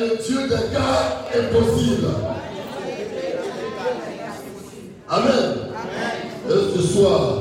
le Dieu des cas impossibles. Amen. Amen. Et ce soir,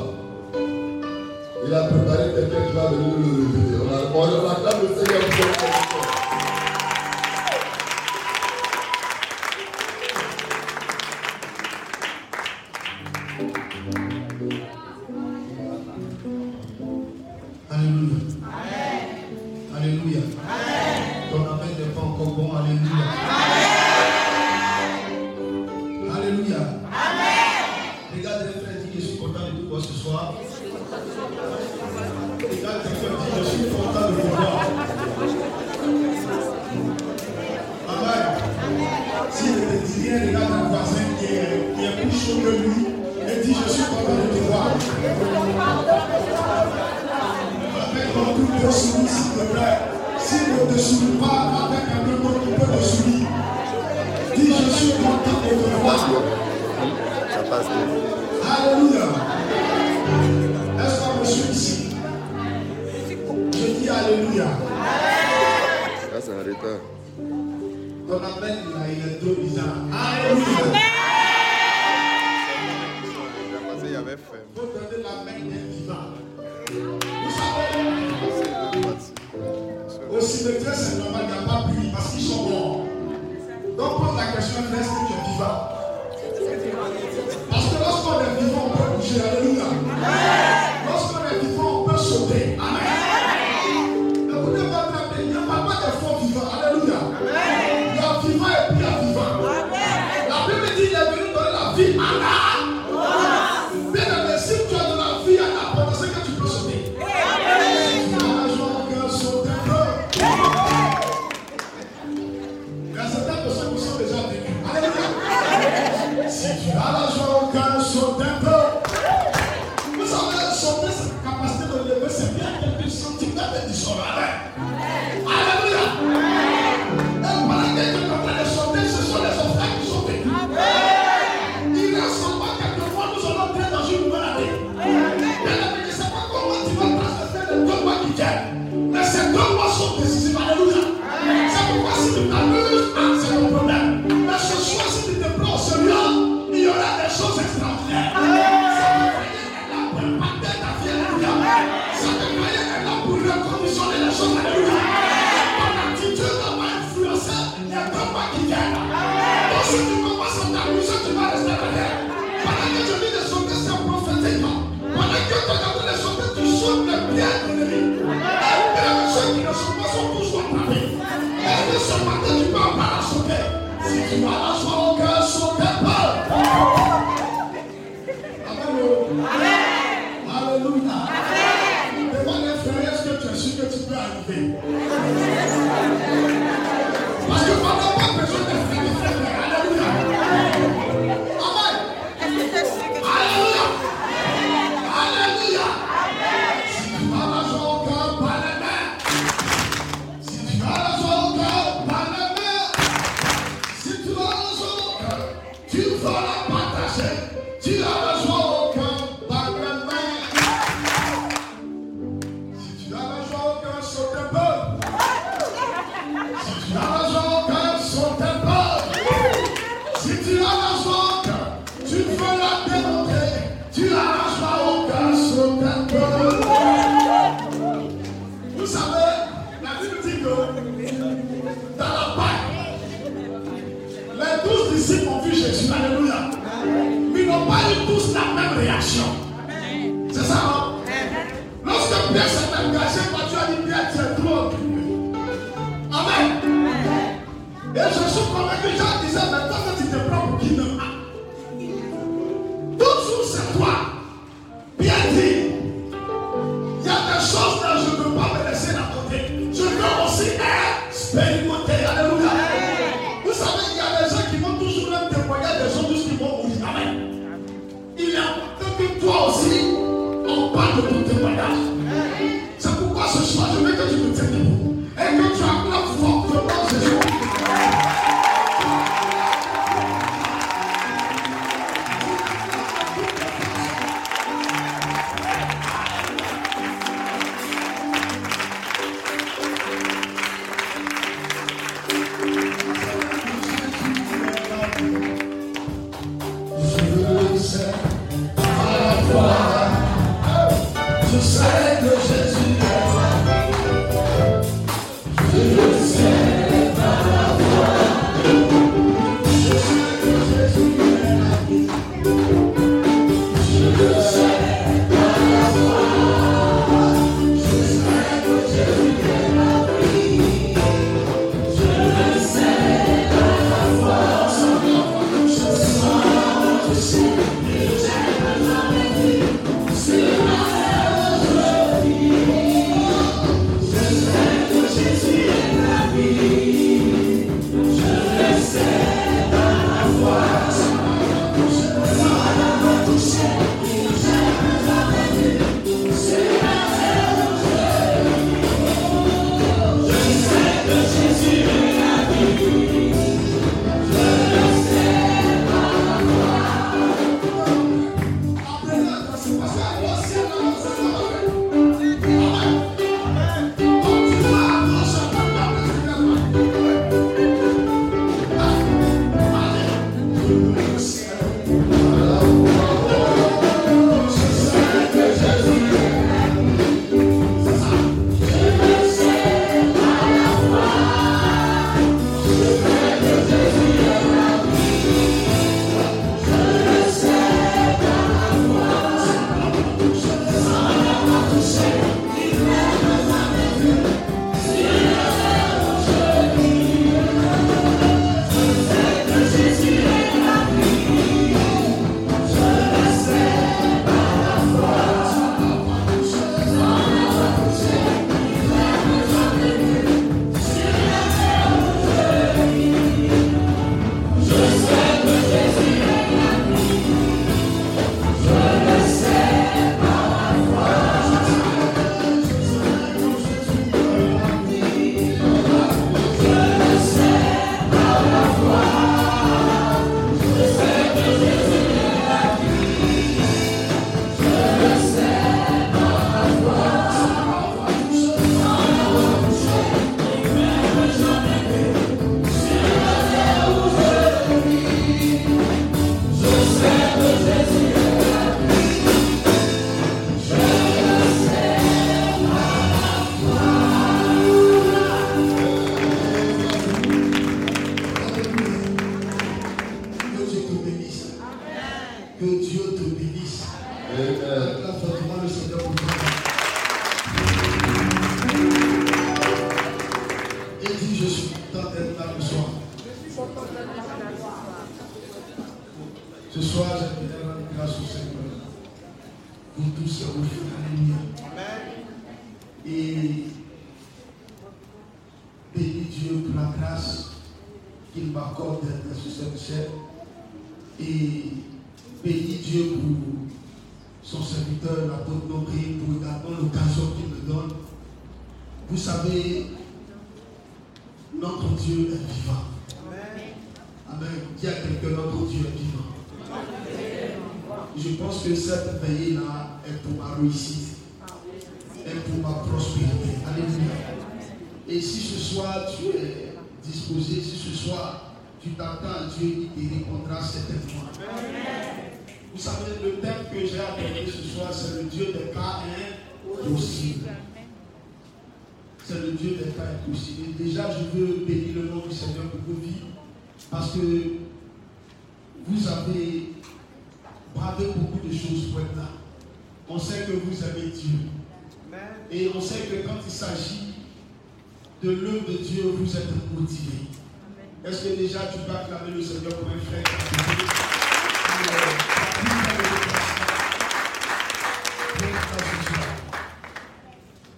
Ce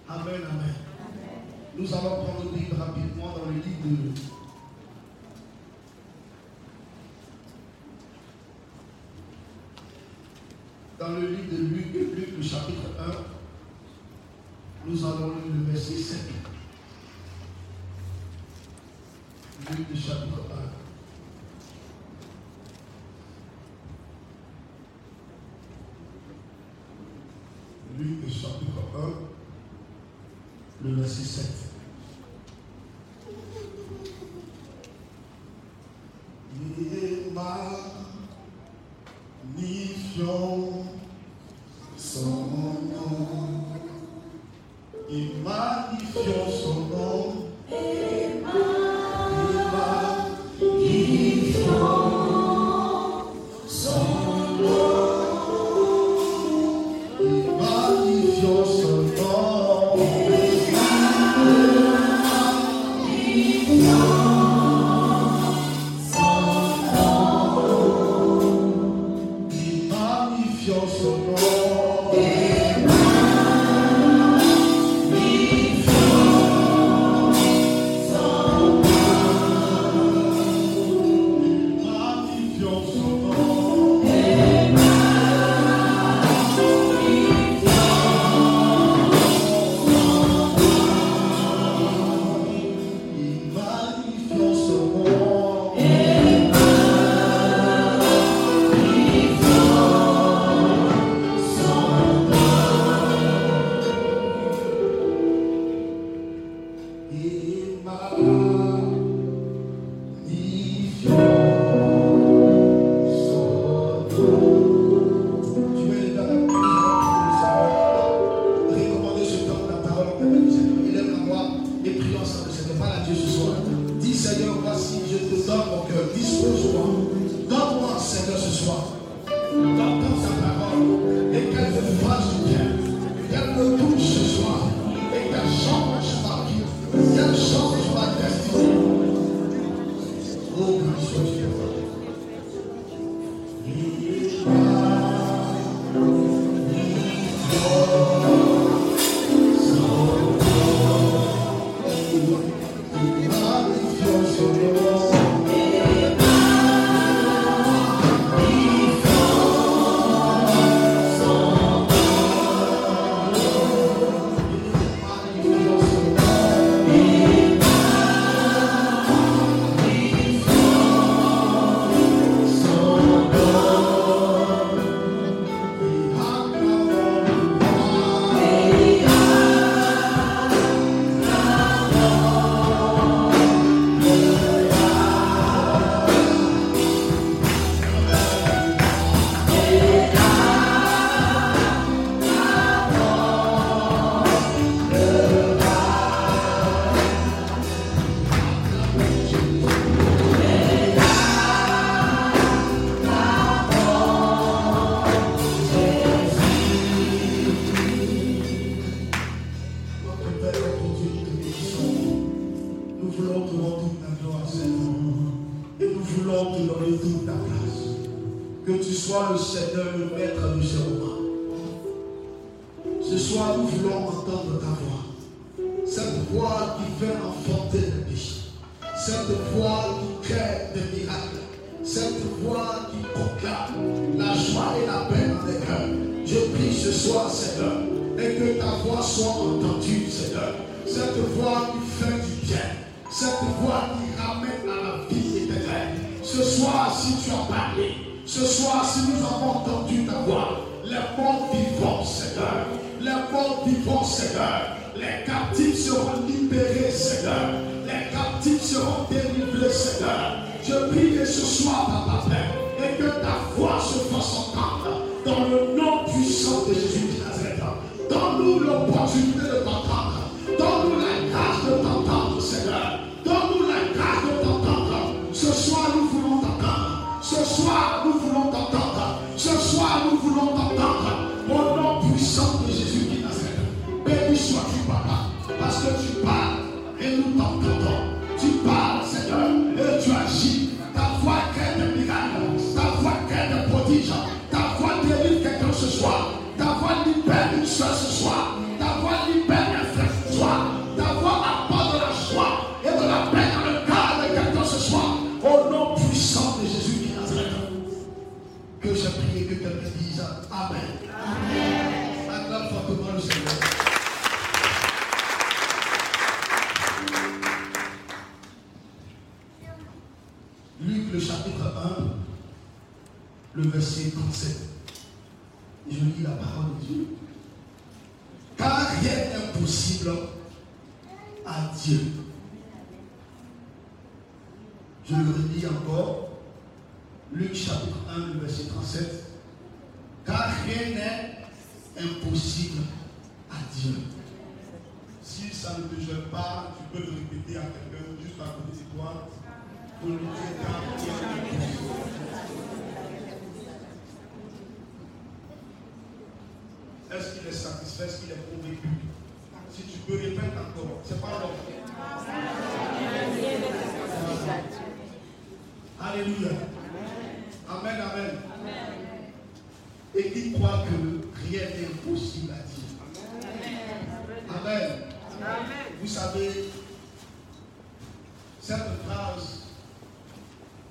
Amen, amen. Nous allons prendre le livre rapidement dans le livre de dans le livre de Luc, Luc, le chapitre 1, nous allons lire le verset 7.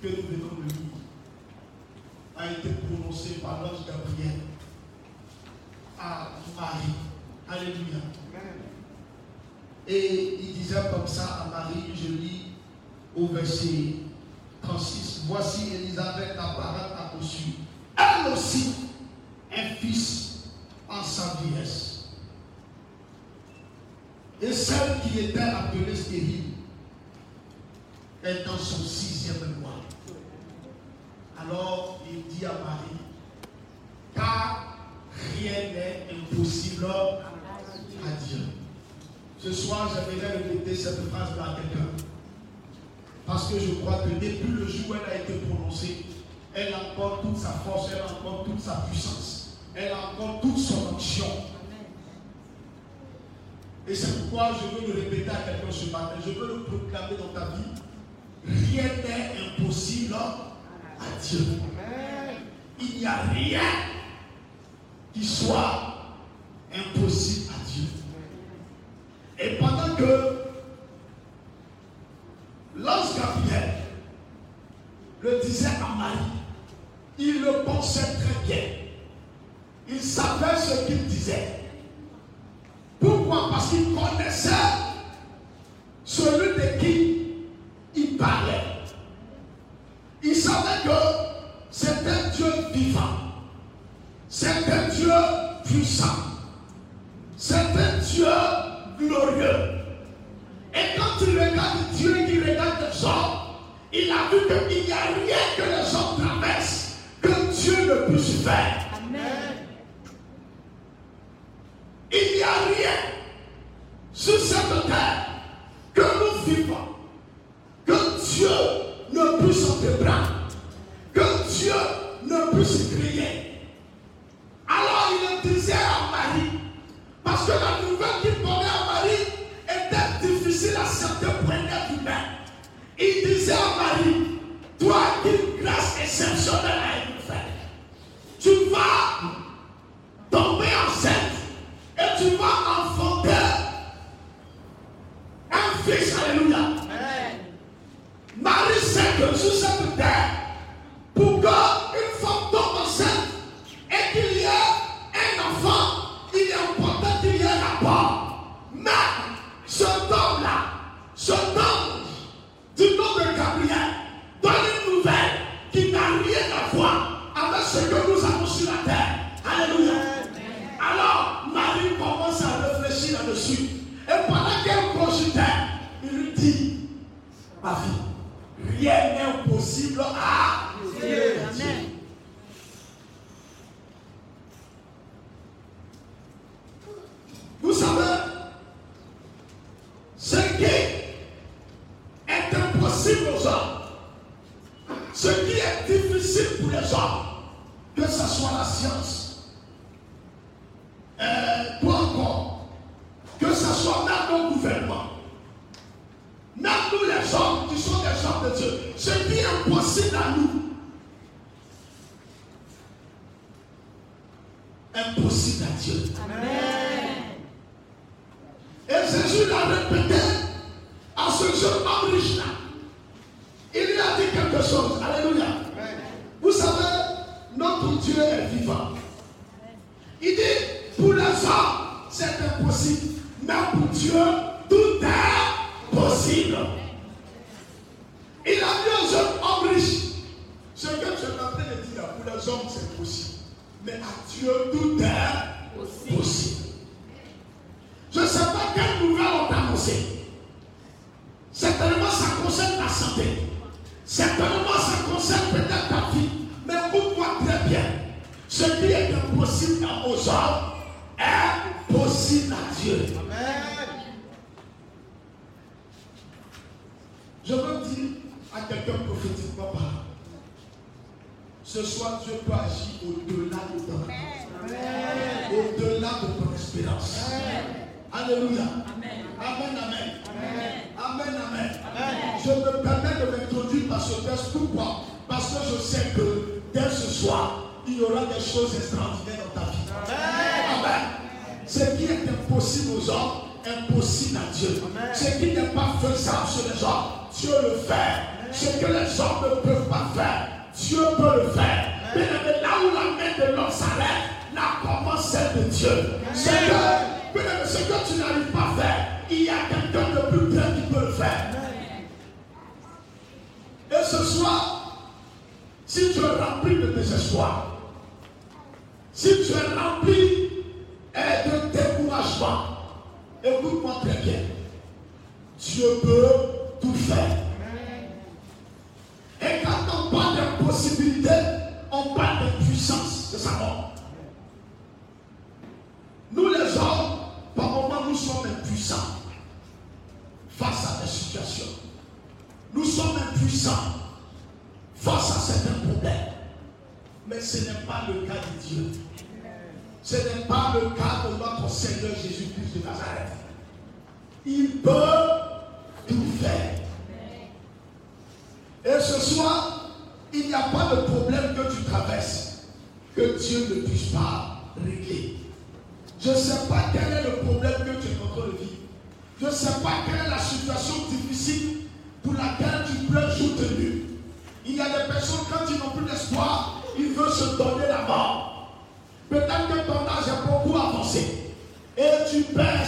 que nous venons de lire a été prononcé par l'ange Gabriel ah, à Marie. Alléluia. Et il disait comme ça à Marie, je lis au verset 36, voici Élisabeth, ta parole a reçu, elle aussi, un fils en sa vieillesse. Et celle qui était appelée stérile est dans son sixième mois. que je crois que depuis le jour où elle a été prononcée, elle a encore toute sa force, elle a encore toute sa puissance, elle a encore toute son action. Et c'est pourquoi je veux le répéter à quelqu'un ce matin, je veux le proclamer dans ta vie. Rien n'est impossible à Dieu. Il n'y a rien qui soit impossible à Dieu. Et pendant que il le pensait très bien. Il savait ce qu'il disait. Pourquoi? Parce qu'il connaissait celui de qui il parlait. Il savait que c'est un Dieu vivant. C'est un Dieu puissant. C'est un Dieu glorieux. Et quand il regarde Dieu, il regarde les hommes, il a vu que soit Dieu Si tu es rempli et de découragement, écoute-moi très bien. Dieu peut peut tout faire. Et ce soir, il n'y a pas de problème que tu traverses que Dieu ne puisse pas régler. Je ne sais pas quel est le problème que tu es en train de vivre. Je ne sais pas quelle est la situation difficile pour laquelle tu pleures jour de. Il y a des personnes, quand ils n'ont plus d'espoir, ils veulent se donner la mort. Peut-être que ton âge a beaucoup avancé. Et tu perds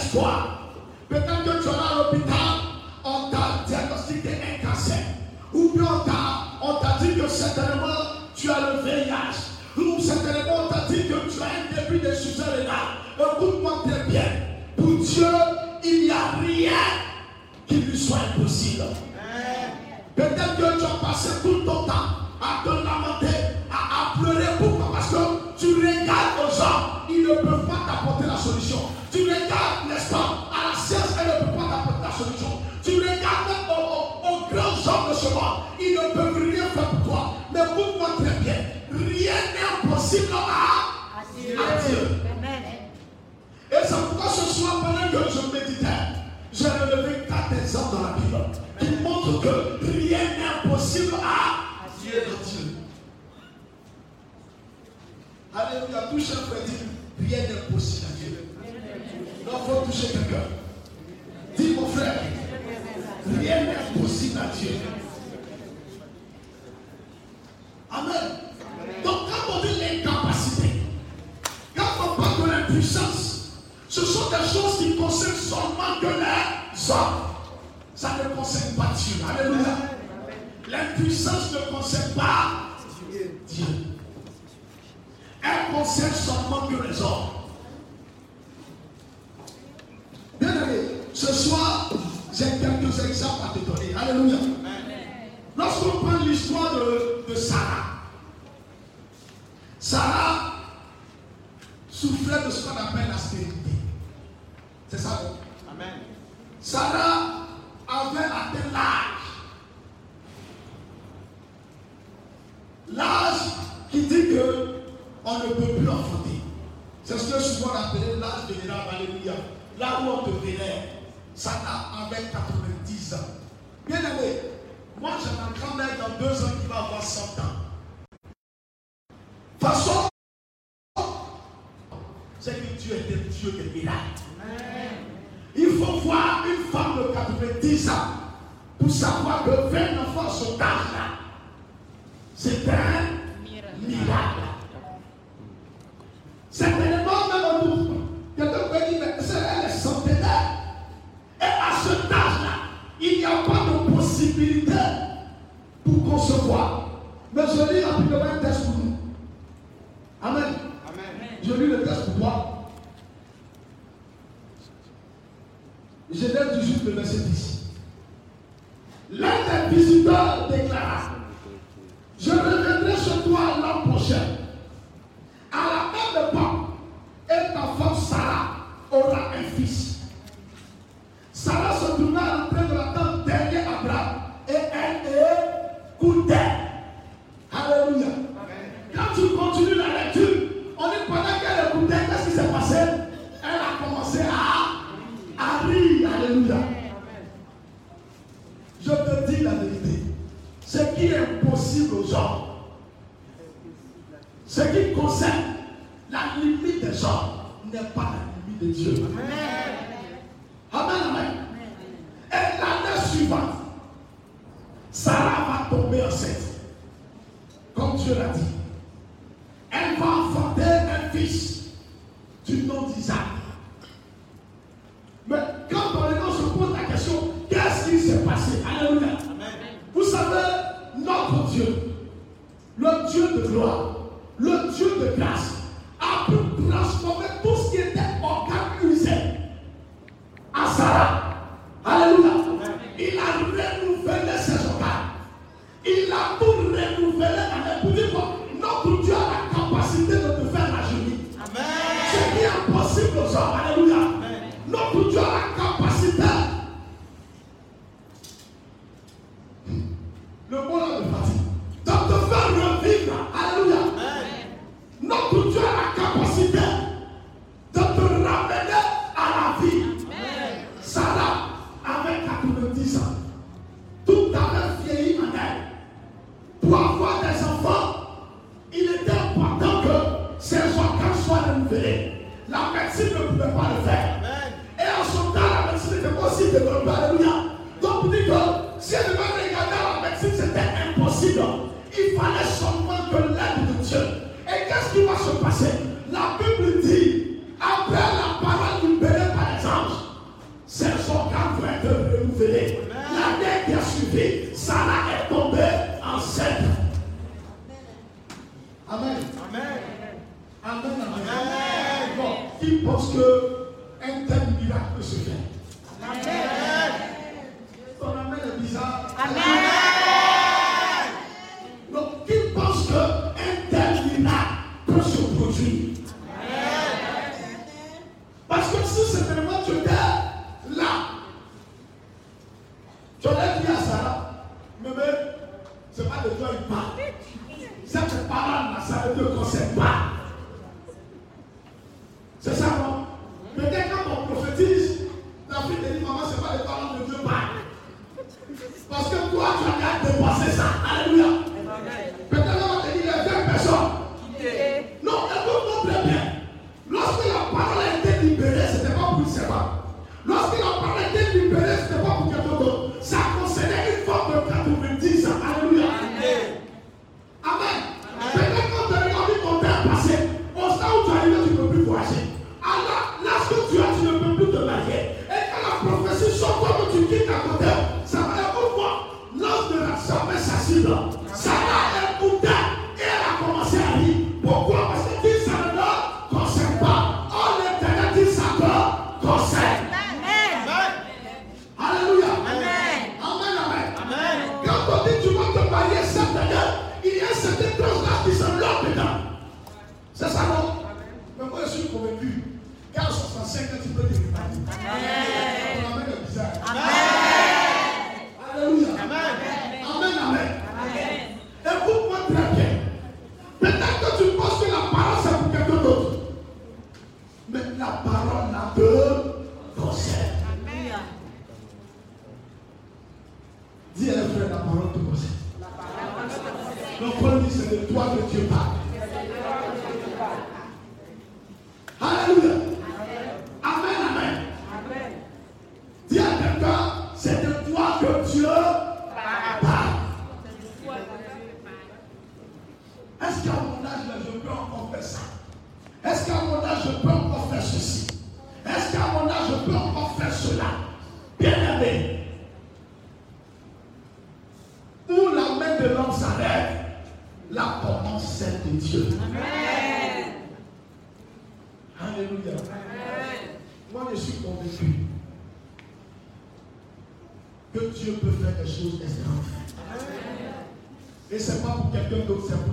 tanto que se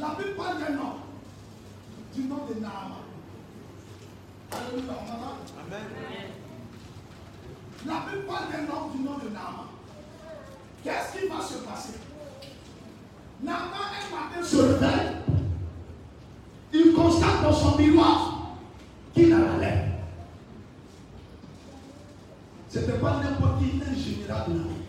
La Bible parle d'un homme, du nom de Naaman. Alléluia, on Amen. La Bible parle d'un homme du nom de Naaman. Qu'est-ce qui va se passer? Naaman, un matin, se réveille. Il constate dans son miroir qu'il a la lèvre. C'était pas n'importe qui, un général de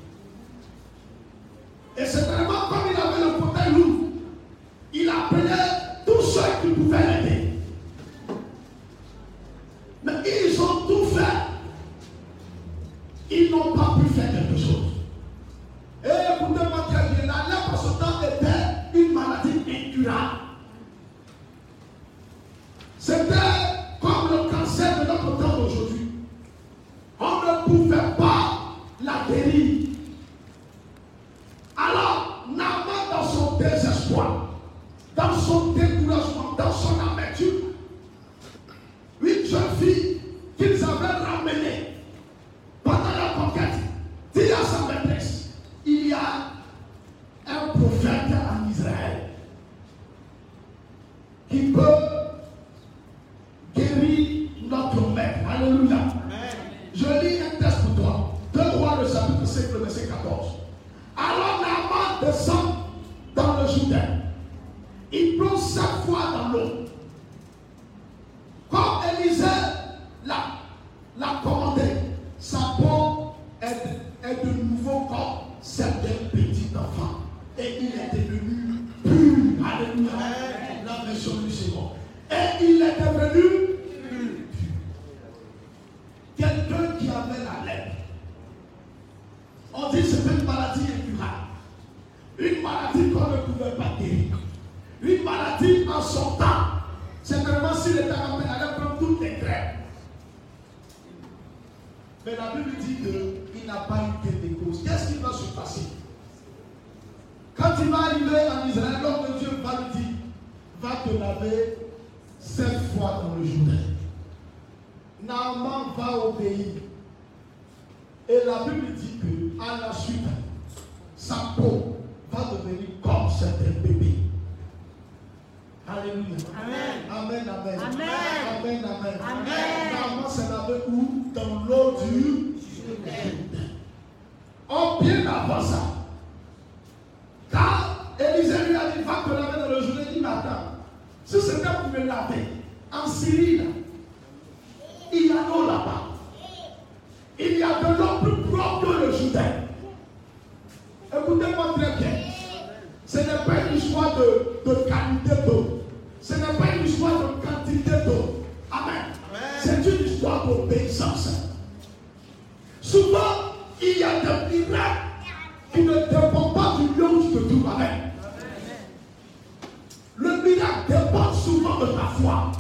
Souvent, il y a des miracles qui ne dépendent pas du lieu où tu te trouves. Le miracle dépend souvent de ta foi.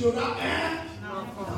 You're not un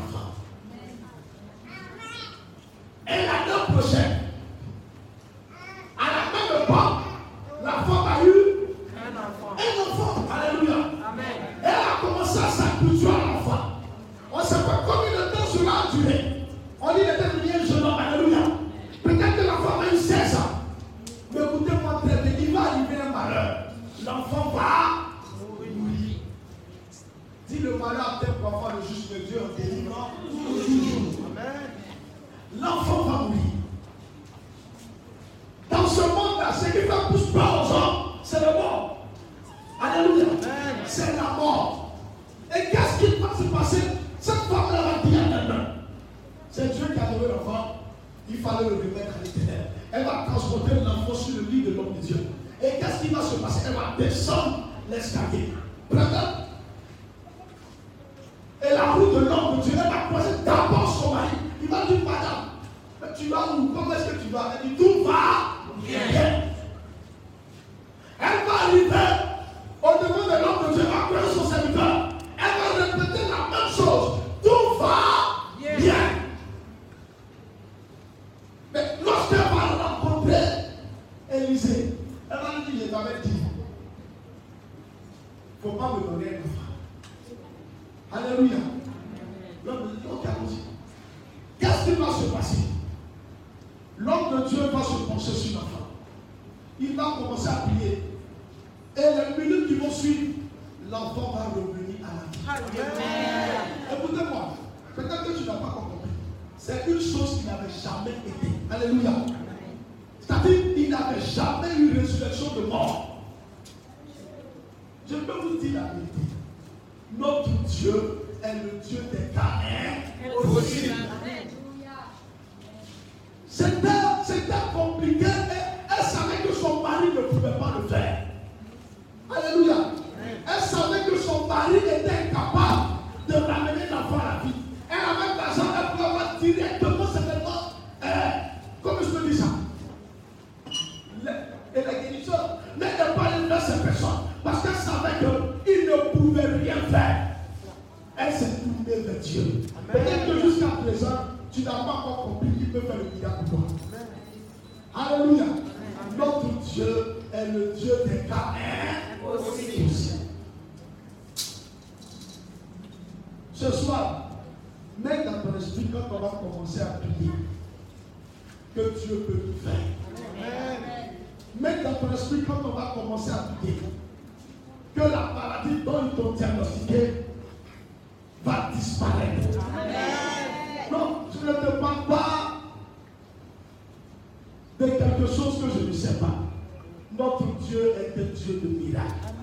Notre Dieu est un Dieu de miracles.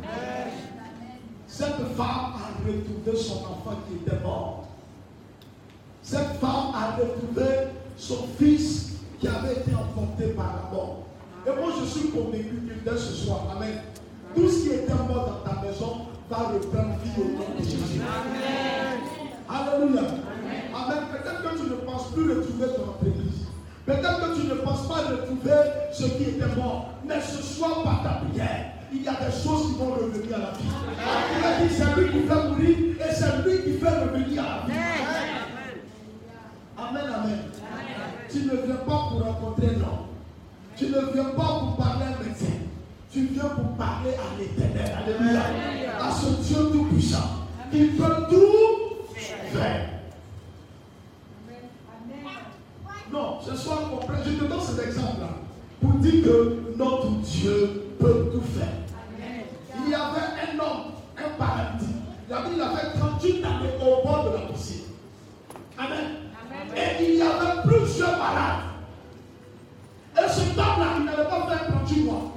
Cette femme a retrouvé son enfant qui était mort. Cette femme a retrouvé son fils qui avait été emporté par la mort. Et moi, je suis convaincu que dès ce soir, Amen, tout ce qui était mort dans ta maison va reprendre vie au nom de Jésus. Alléluia. Amen. Peut-être que tu ne penses plus retrouver ton église. Peut-être que tu ne penses pas retrouver ce qui était mort. Mais ce soir, par ta prière, il y a des choses qui vont revenir à la vie. Il a dit c'est lui qui fait mourir et c'est lui qui fait revenir à la vie. Amen, amen. Tu ne viens pas pour rencontrer l'homme. Tu ne viens pas pour parler à un médecin. Tu viens pour parler à l'éternel. Alléluia. À ce Dieu tout-puissant. Qui peut tout faire. Non, ce soir, je te donne cet exemple-là pour dire que notre Dieu peut tout faire. Il y avait un homme, un paradis. Il avait, il avait 38 années au bord de la piscine. Amen. Et il y avait plusieurs malades. Et ce homme-là, il n'avait pas fait 38 mois.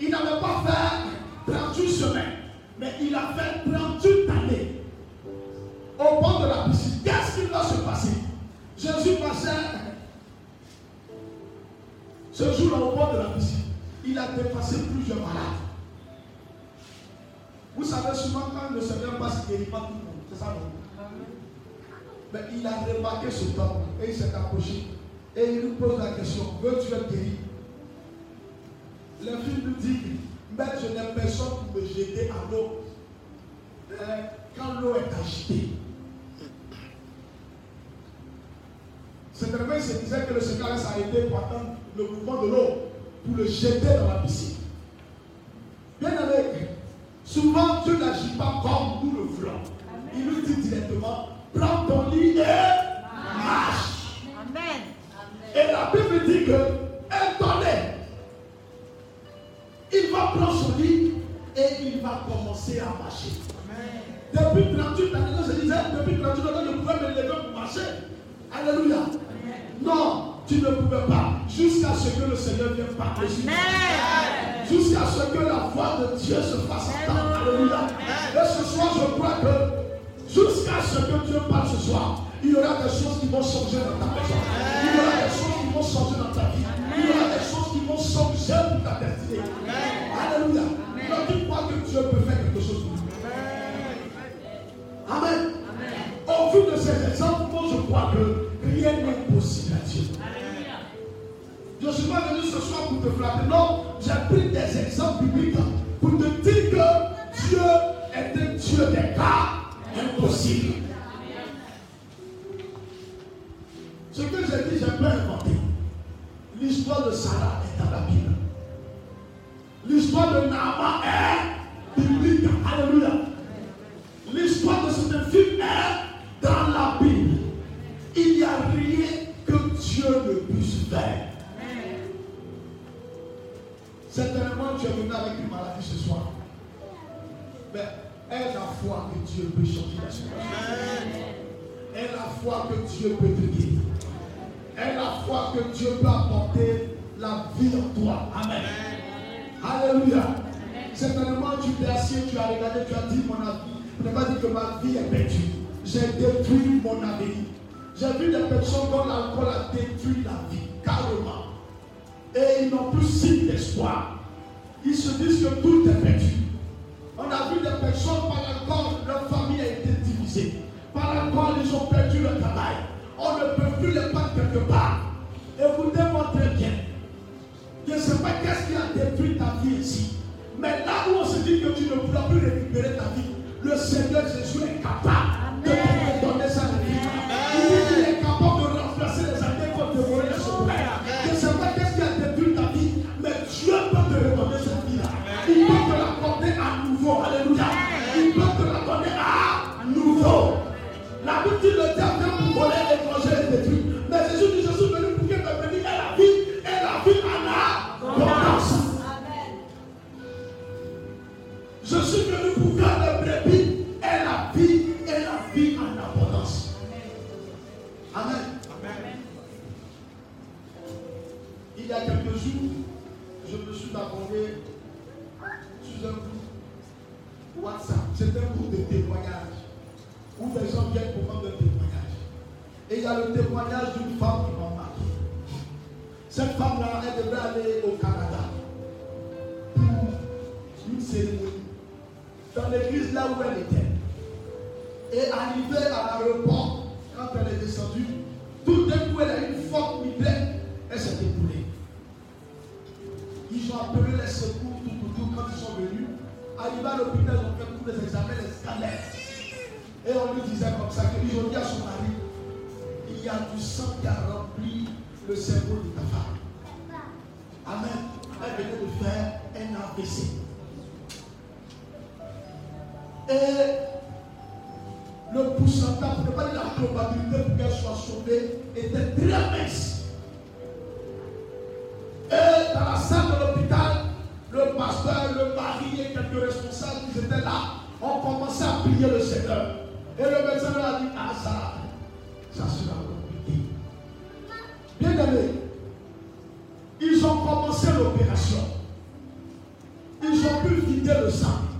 Il n'avait pas fait 38 semaines. Mais il a fait 38 années au bord de la piscine. Qu'est-ce qui va se passer? Jésus passait ce jour-là au bord de la piscine. Il a dépassé plusieurs malades. Vous savez, souvent, quand le Seigneur passe, il guérit pas tout le monde. C'est ça, non? Mais il a remarqué ce temps et il s'est approché. Et il lui pose la question Veux-tu être guéri? Le fils lui dit Mais je n'ai personne pour me jeter à l'eau. Quand l'eau est agitée, c'est vrai il se disait que le Seigneur allait s'arrêter pour attendre le mouvement de l'eau pour le jeter dans la piscine. Bien aimé, souvent Dieu n'agit pas comme nous le voulons. Il nous dit directement prends ton lit et marche. Amen. Et la Bible dit que un il va prendre son lit et il va commencer à marcher. Depuis 38 années, je disais, depuis 38 années, je pouvais me lever pour marcher. Alléluia. Non, tu ne pouvais pas. Jusqu'à ce que le Seigneur vienne toi. Jusqu'à ce que la voix de Dieu se fasse entendre. Alléluia. Et ce soir, je crois que jusqu'à ce que Dieu parle ce soir, il y aura des choses qui vont changer dans ta maison. Il y aura des choses qui vont changer dans ta vie. Il y aura des choses qui vont changer pour ta destinée. Alléluia. Donc tu crois que Dieu peut faire quelque chose pour nous. Amen. Au vu de ces exemples, moi je crois que rien n'est possible à Dieu. Je suis pas venu ce soir pour te flatter. Non, j'ai pris des exemples bibliques pour te dire que Dieu est un Dieu des cas impossibles. Ce que j'ai dit, j'ai pas inventé. L'histoire de Sarah est dans la Bible. L'histoire de Naaman est tu es venu avec une maladie ce soir. Mais aie la foi que Dieu peut changer la situation. Aie la foi que Dieu peut te guérir. Aie la foi que Dieu peut apporter la vie en toi. Amen. Alléluia. Certainement, tu t'es assis, tu as regardé, tu as dit mon avis. Tu n'as pas dit que ma vie est perdue. J'ai détruit mon avenir. J'ai vu des personnes dont l'alcool a détruit la vie, carrément. Et ils n'ont plus signe d'espoir. Ils se disent que tout est perdu. On a vu des personnes par l'alcool, leur famille a été divisée. Par l'alcool, ils ont perdu le travail. On ne peut plus les prendre quelque part. Écoutez-moi très bien. Je ne sais pas qu'est-ce qui a détruit ta vie ici. Mais là où on se dit que tu ne pourras plus récupérer ta vie, le Seigneur Jésus est capable de le témoignage d'une femme qui m'a marqué. Cette femme-là, elle devait aller au Canada pour une cérémonie dans l'église là où elle était. Et arrivée à l'aéroport, quand elle est descendue, tout d'un coup, elle a eu une forte migraine. Elle s'est déboulée. Ils ont appelé les secours tout autour quand ils sont venus. Arrivé à l'hôpital, ils ont fait tous les examens, les scanners. Et on lui disait comme ça qu'ils ont dit à son mari il y a du sang qui a rempli le cerveau de ta femme. Amen. Elle venait de faire un AVC. Et le pourcentage, pour ne pas dire la probabilité pour qu'elle soit sauvée, était très mince. Et dans la salle de l'hôpital, le pasteur, le mari et quelques responsables qui étaient là ont commencé à prier le Seigneur. Et le médecin leur a dit Ah, ça, ça sera compliqué. Bien aimé, ils ont commencé l'opération. Ils ont pu vider le sang.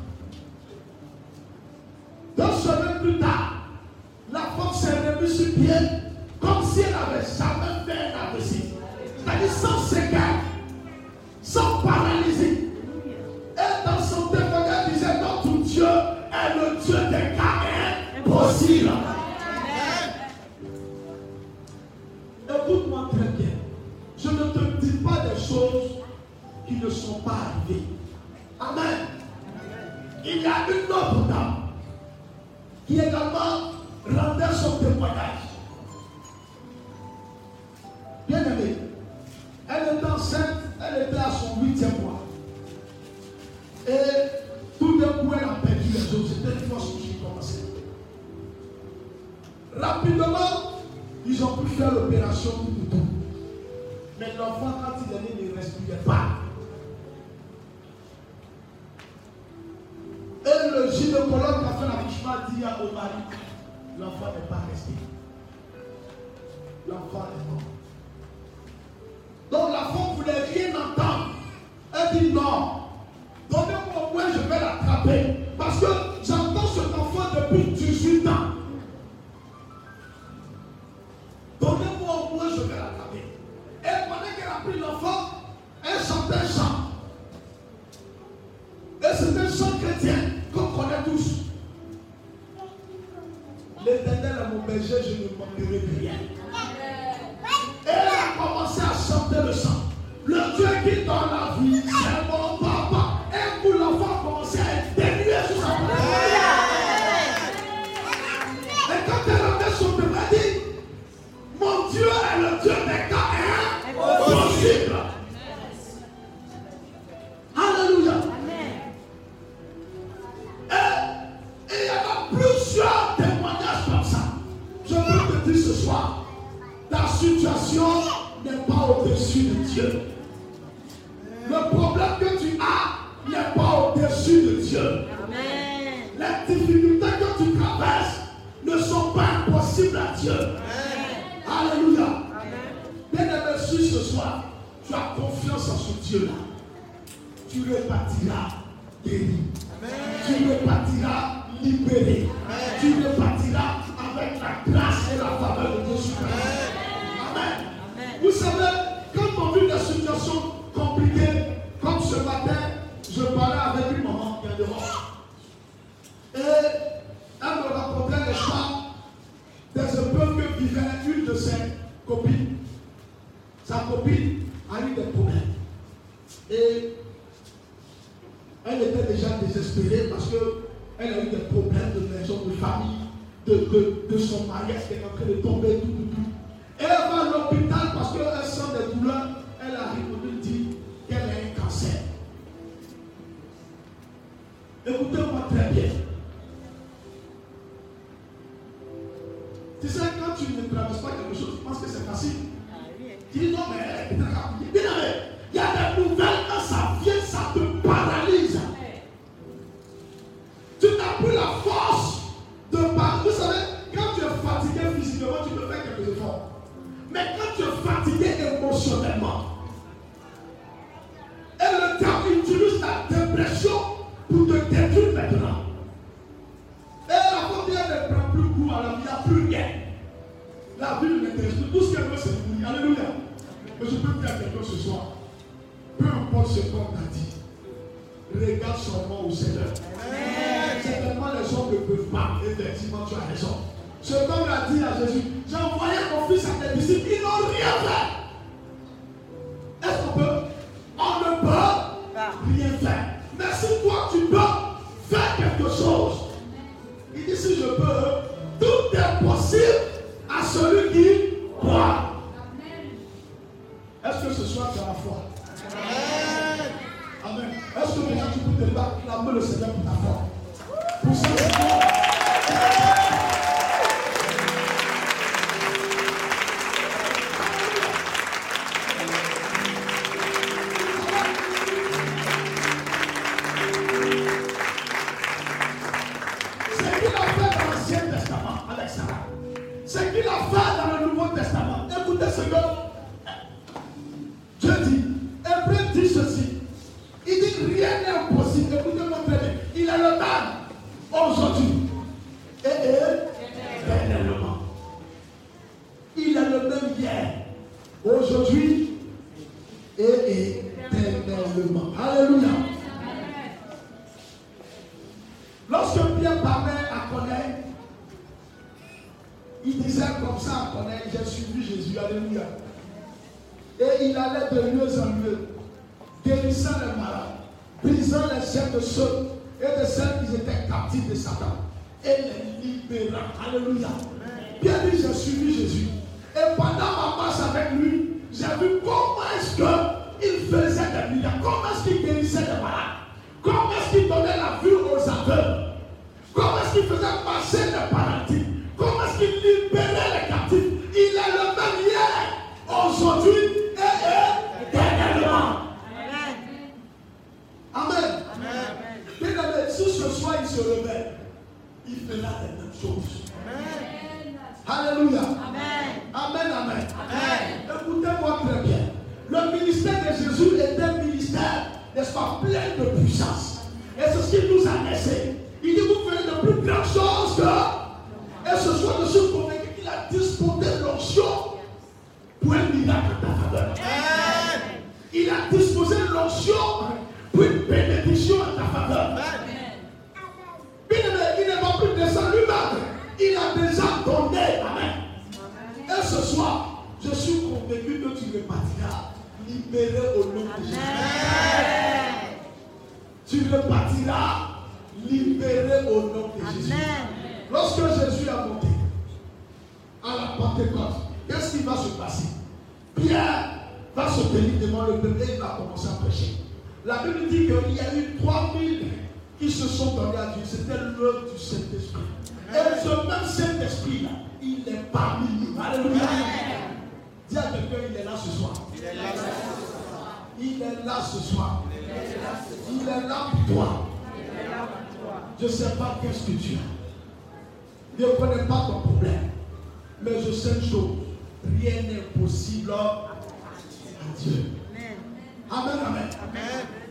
yeah pour une bénédiction à ta faveur. Bien il ne va plus descendre lui-même. Il a déjà donné. Amen. Et ce soir, je suis convaincu que tu repartiras libéré au nom de Jésus. Tu repartiras libéré au nom de Jésus. Lorsque Jésus a monté à la Pentecôte, qu'est-ce qui va se passer Pierre va se tenir devant le peuple et il va commencer à prêcher. La Bible dit qu'il y a eu 3000 qui se sont donnés à Dieu. C'était l'œuvre du Saint-Esprit. Et ce même Saint-Esprit-là, il est parmi nous. Alléluia. Dis à quelqu'un, il est là ce soir. Il est là ce soir. Il est là pour toi. Je ne sais pas qu'est-ce que tu as. Je ne connais pas ton problème. Mais je sais une chose. Rien n'est possible à Dieu. Amen, amen.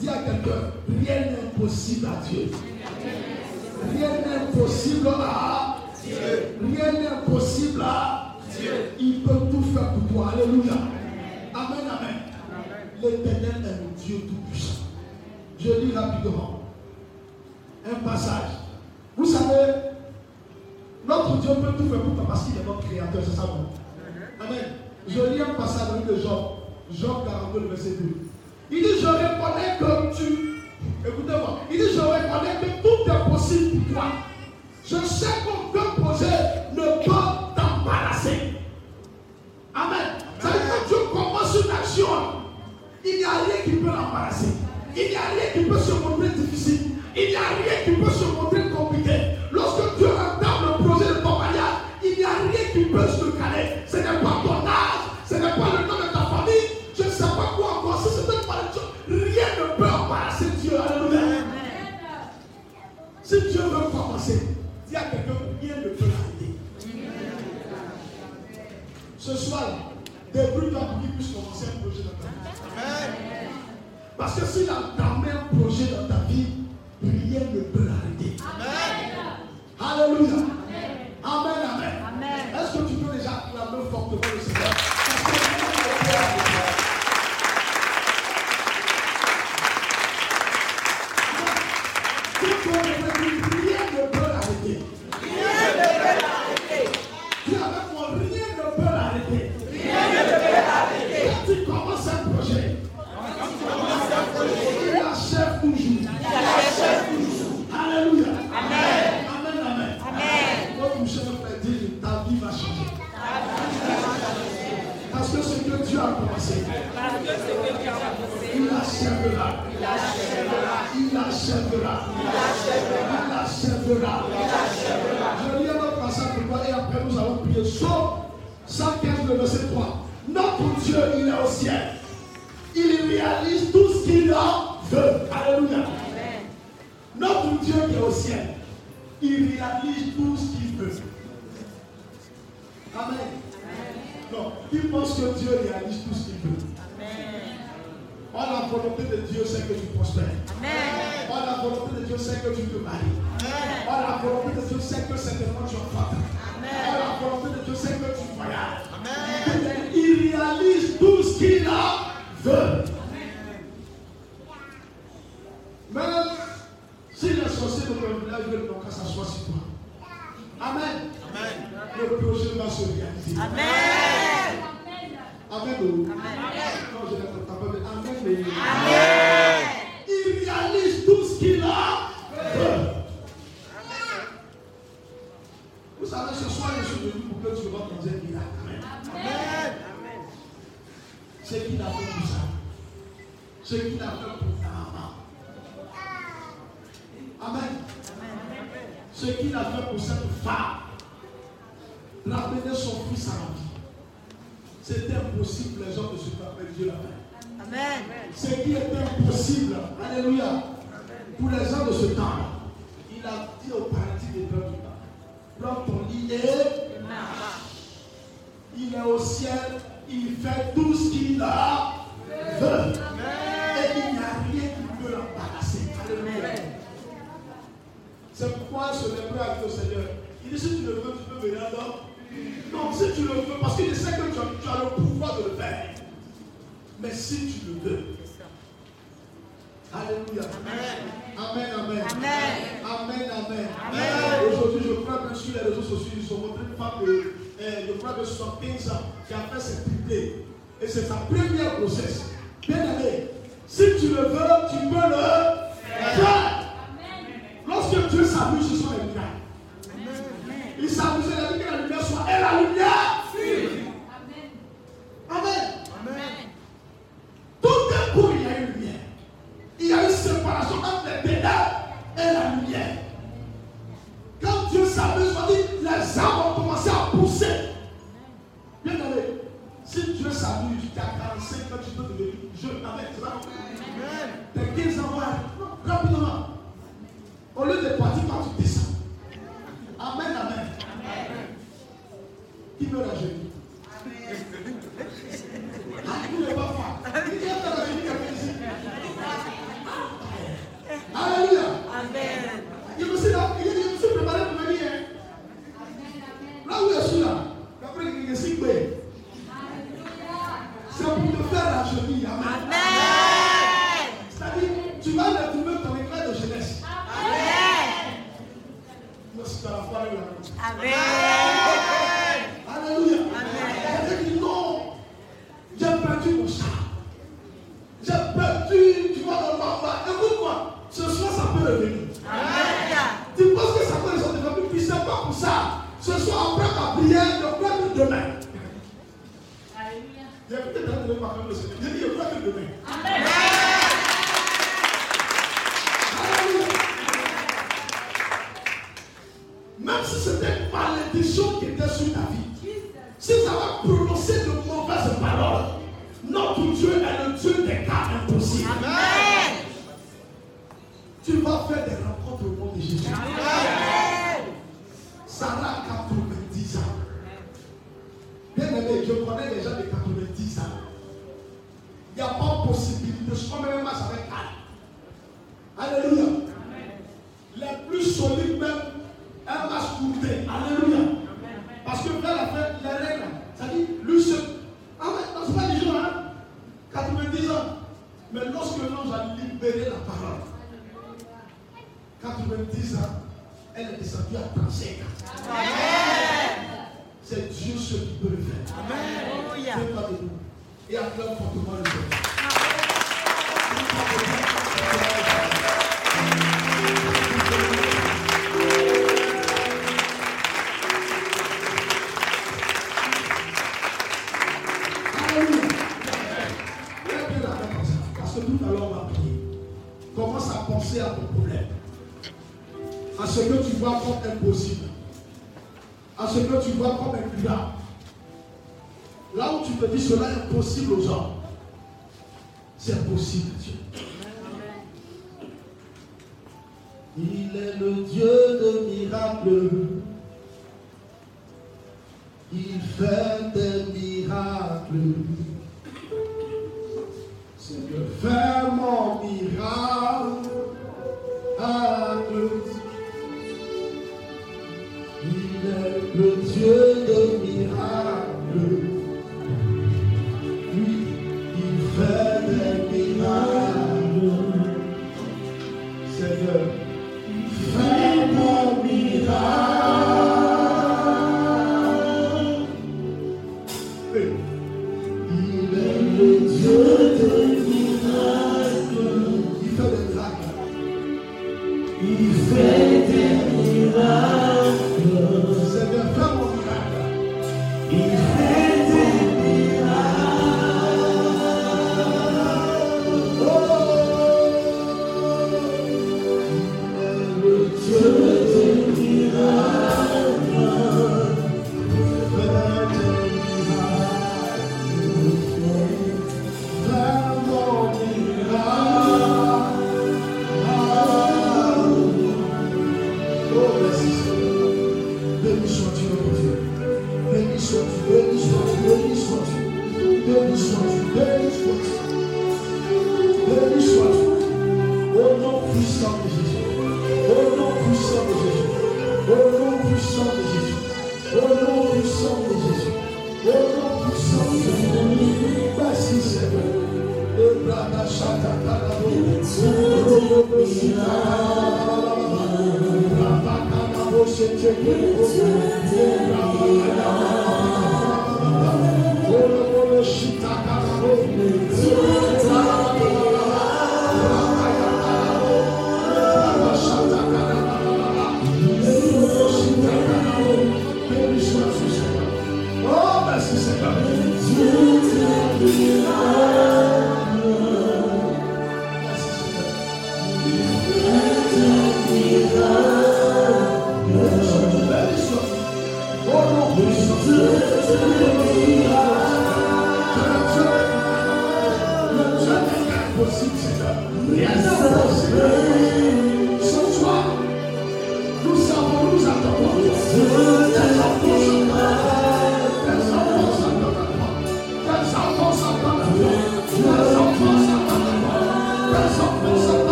Dis à quelqu'un, rien n'est impossible à Dieu. Rien n'est impossible à Dieu. Rien n'est impossible à Dieu. Il peut tout faire pour toi. Alléluia. Amen, amen. L'éternel est le Dieu tout-puissant. Je lis rapidement un passage. Vous savez, notre Dieu peut tout faire pour toi parce qu'il est notre créateur, c'est ça non? Amen. Je lis un passage de Jean, Jean 42, le verset 2. Il dit, je reconnais que tu, écoutez-moi, il dit, je reconnais que tout est possible pour toi. Je sais qu'aucun projet ne peut t'embarrasser. Amen. Ça veut dire que Dieu commence une action. Il n'y a rien qui peut l'embarrasser. Il n'y a rien qui peut se montrer difficile. Il n'y a rien qui peut se montrer compliqué. Lorsque Dieu à quelqu'un, rien ne peut l'arrêter. Ce soir, débrouille-toi pour qu'il puisse commencer un projet dans ta vie. Parce que s'il a entamé un projet dans ta vie, rien ne peut l'arrêter. Alléluia. Amen, amen. Est-ce que tu peux déjà acclamer fortement le Seigneur? Il l'achèvera. Il l'achèvera. Je lis un passage pour et après nous allons prier. Psaume 115, verset 3. Notre Dieu, il est au ciel. Il réalise tout ce qu'il en veut. Alléluia. Notre Dieu qui est au ciel, il réalise tout ce qu'il veut. Amen. Amen. Non, il pense que Dieu réalise tout ce qu'il veut. Amen. Oh, la volonté de Dieu, c'est que tu prospères. Oh, la volonté de Dieu, c'est que tu te maries. Oh, la volonté de Dieu, c'est que certainement tu enfantes. Oh, la volonté de Dieu, c'est que tu voyages. Il réalise tout ce qu'il a veut. Même si les sorciers de ton village veulent donc s'asseoir sur toi. Amen. Le projet va se réaliser. Amen. Amen. oh. Non, je ne t'entends pas, mais Amen. oh. Il réalise tout ce qu'il a veut. Vous savez, ce soir, je suis venu pour que tu rentres dans un miracle. Amen. C'est qu'il a fait pour ça. C'est qu'il a fait pour ta maman. Amen. Ce qu'il a fait pour cette femme, ramener son fils à la vie. C'était impossible, les gens ne se pas Dieu l'a fait. Amen. Ce qui était impossible, Alléluia, pour les gens de ce temps, il a dit au paradis des peuples, prends ton lit et il est au ciel, il fait tout ce qu'il a veut. Et il n'y a rien qui peut l'embarrasser. Alléluia. C'est pourquoi ce a dit au Seigneur, il dit si tu le veux, tu peux venir alors. Non, si tu le veux, parce qu'il sait que tu as, tu as le pouvoir de le faire. Mais si tu le veux. Alléluia. Amen, amen. Amen, amen. Aujourd'hui, je crois que sur les réseaux sociaux, ils ont montré une femme de, eh, je crois de 75 ans qui a fait ses triplés. Et c'est sa première grossesse. Bien aimé, si tu le veux, tu peux le faire. Lorsque Dieu s'amuse, ce sont les miracles. Il a dit que la lumière soit. Et la lumière fut. Amen. Tout d'un coup, il y a une lumière. Il y a une séparation entre les ténèbres et la lumière. Quand Dieu s'amuse, on dit les arbres ont commencé à pousser. Bien aimé, si Dieu s'amuse, tu as 45 ans, tu peux devenir jeune. Amen. C'est ça? T'as 15 ans, rapidement. Au lieu de partir quand tu descends. Amen, amen. Qui veut la jeune Ah, ne pas vient la ici Alléluia. Amen. Je me suis, là, je me suis préparé pour venir. hein. Là où je suis là, prêt. C'est pour te faire la cheville. Amen. Amen.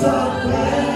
somewhere.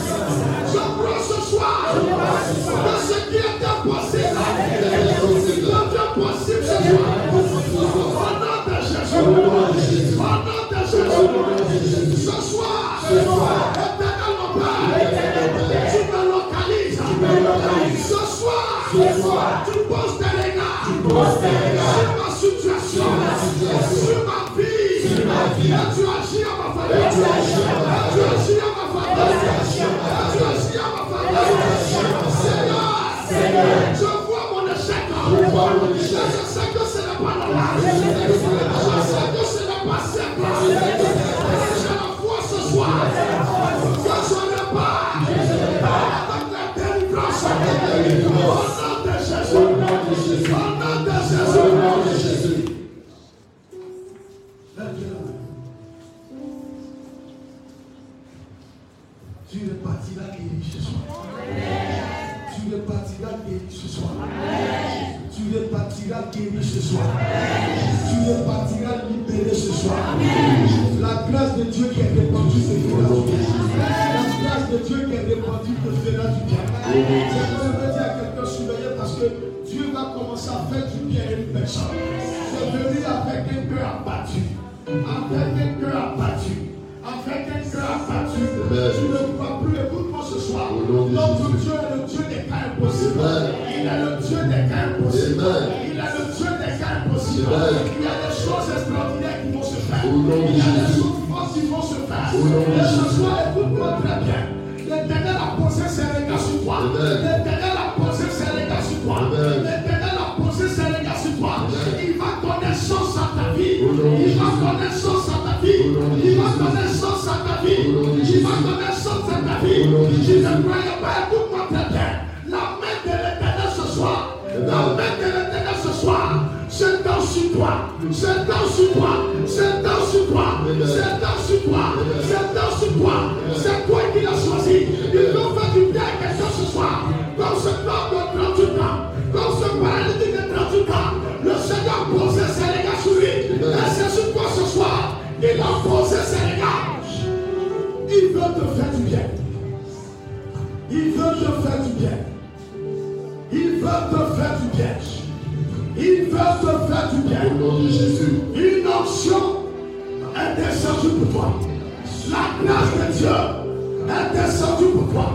Dieu est descendue pour toi.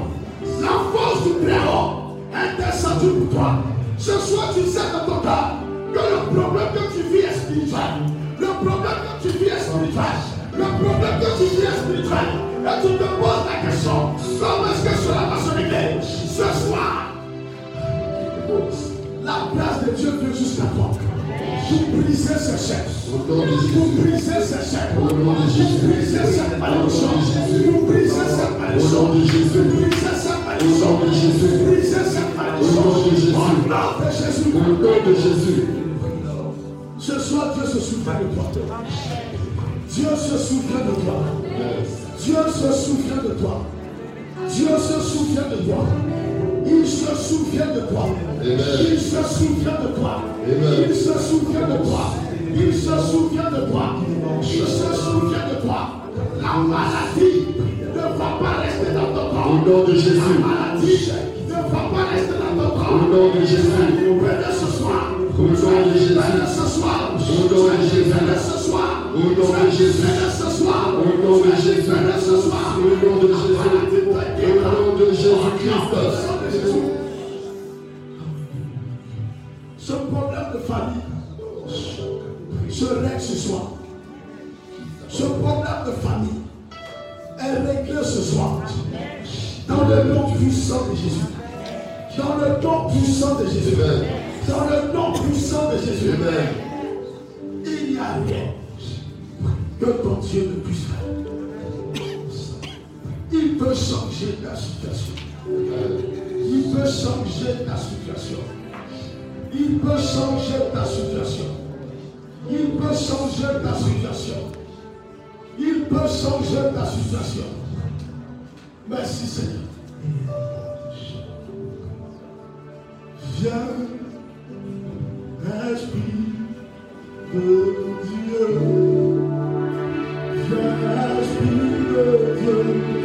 La force du Très-Haut est descendue pour toi. Ce soir, tu sais dans ton cœur que le problème que tu vis est spirituel. Le problème que tu vis est spirituel. Le problème que tu vis est spirituel. Et tu te poses la question comment est-ce que cela va se régler ce soir? La grâce de Dieu vient jusqu'à toi. Briser nom de Pour briser nom de Pour briser cette malédiction. Pour briser cette malédiction. Pour briser cette malédiction. Pour briser cette malédiction. Au nom de Jésus. Au nom de Jésus. Au nom de Jésus. Ce soir, Dieu se souvient de toi. Dieu se souvient de toi. Dieu se souvient de toi. Dieu se souvient de toi. Il se souvient de toi. Il se souvient de toi. Il se souvient de toi. Il se souvient de toi. Il se souvient de toi. La maladie ne va pas rester dans ton corps. Au nom de Jésus. La maladie ne va pas rester dans ton corps. Au nom de Jésus. Venez ce soir. Au nom de Jésus. Venez ce soir. Au nom de Jésus. Venez ce soir. Au nom de Jésus. Ce soir. Au nom de Jésus. Ce soir. Au nom de Jésus. Au nom de Jésus-Christ. Ce problème de famille se règle ce soir. Ce problème de famille est réglé ce soir. Dans le nom puissant de Jésus. Dans le nom puissant de Jésus. Dans le nom puissant de Jésus. Il n'y a rien que ton Dieu ne puisse faire. Il peut changer ta situation. Il peut changer ta situation. Il peut changer ta situation. Il peut changer ta situation. Il peut changer ta situation. Merci Seigneur. Viens, Esprit de Dieu. De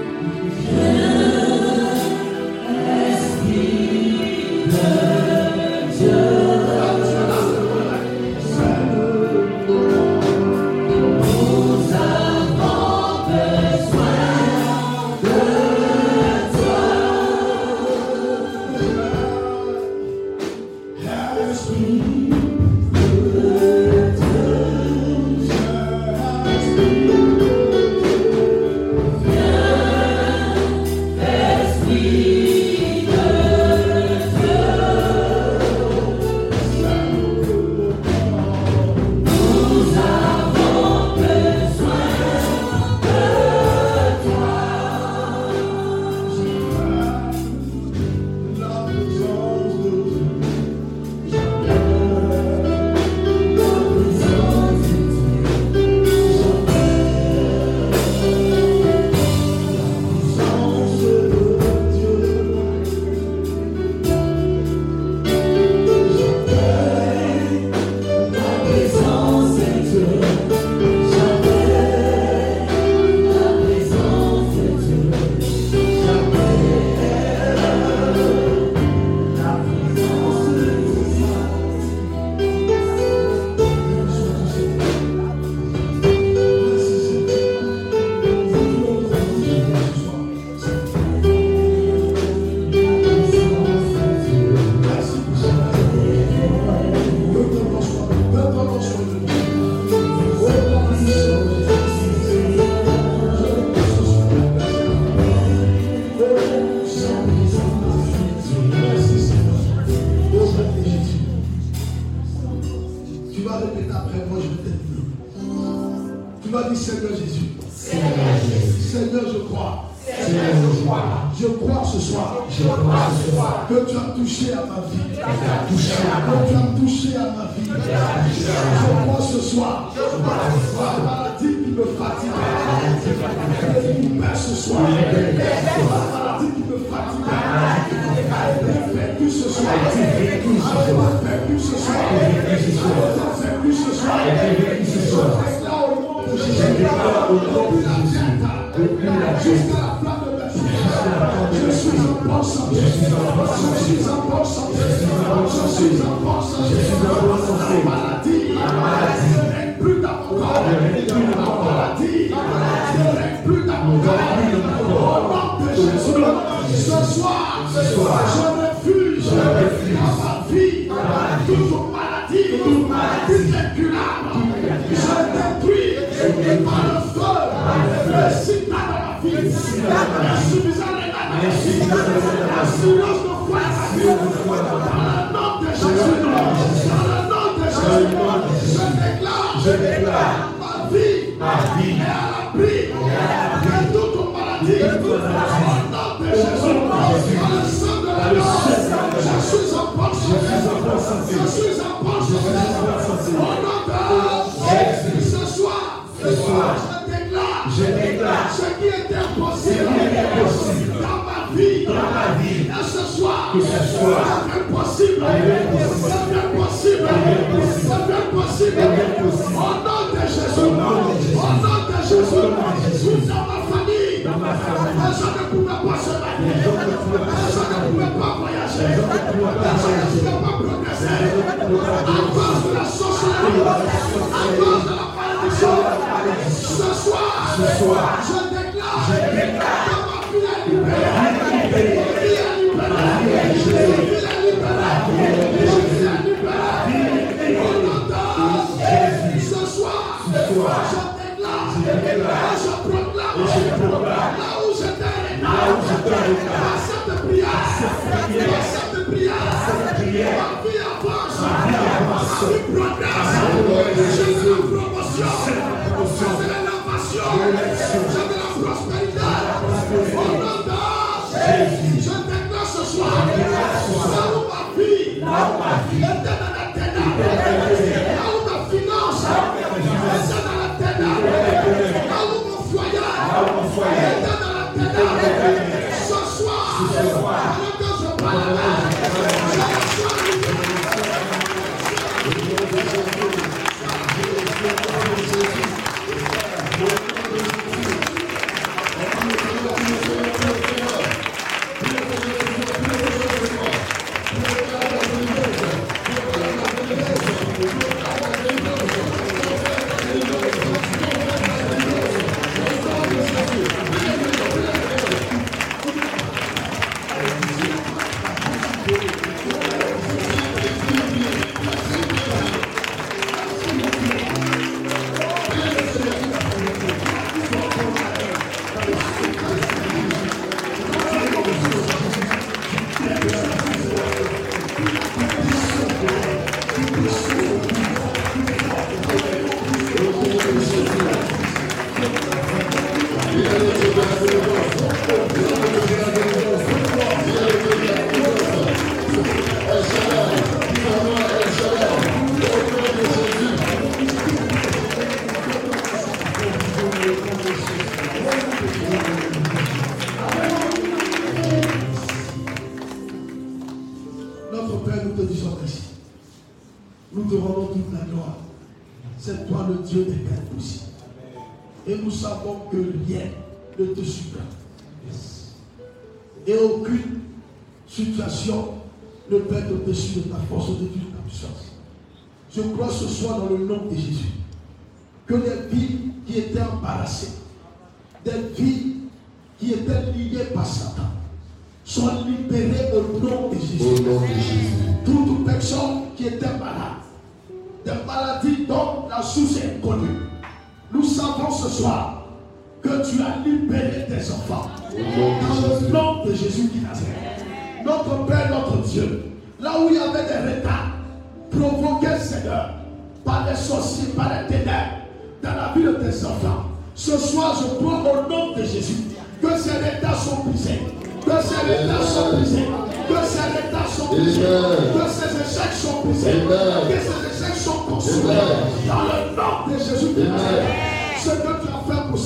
crois ce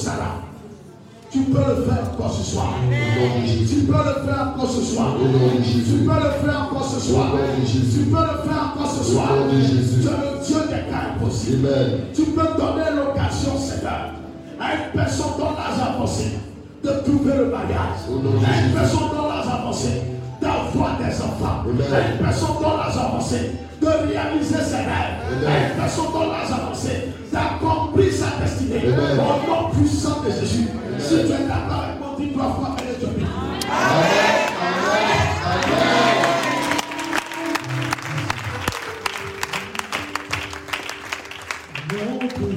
Sarah, tu peux le faire encore ce soir. Tu peux le faire encore ce soir. Tu peux le faire encore ce soir. Tu peux le faire encore ce soir. Tu es le Dieu des cas impossibles. Amen. Tu peux donner l'occasion, Seigneur, à une personne dans l'âge avancé de trouver le mariage. À une personne dans l'âge avancé d'avoir des enfants. À une personne dans l'âge avancé de réaliser ses rêves. Une personne dont l'âge avancé d'accomplir sa destinée. Au nom puissant de Jésus. Si tu es d'accord avec moi, dis trois fois et je Amen. Amen. Amen. Amen.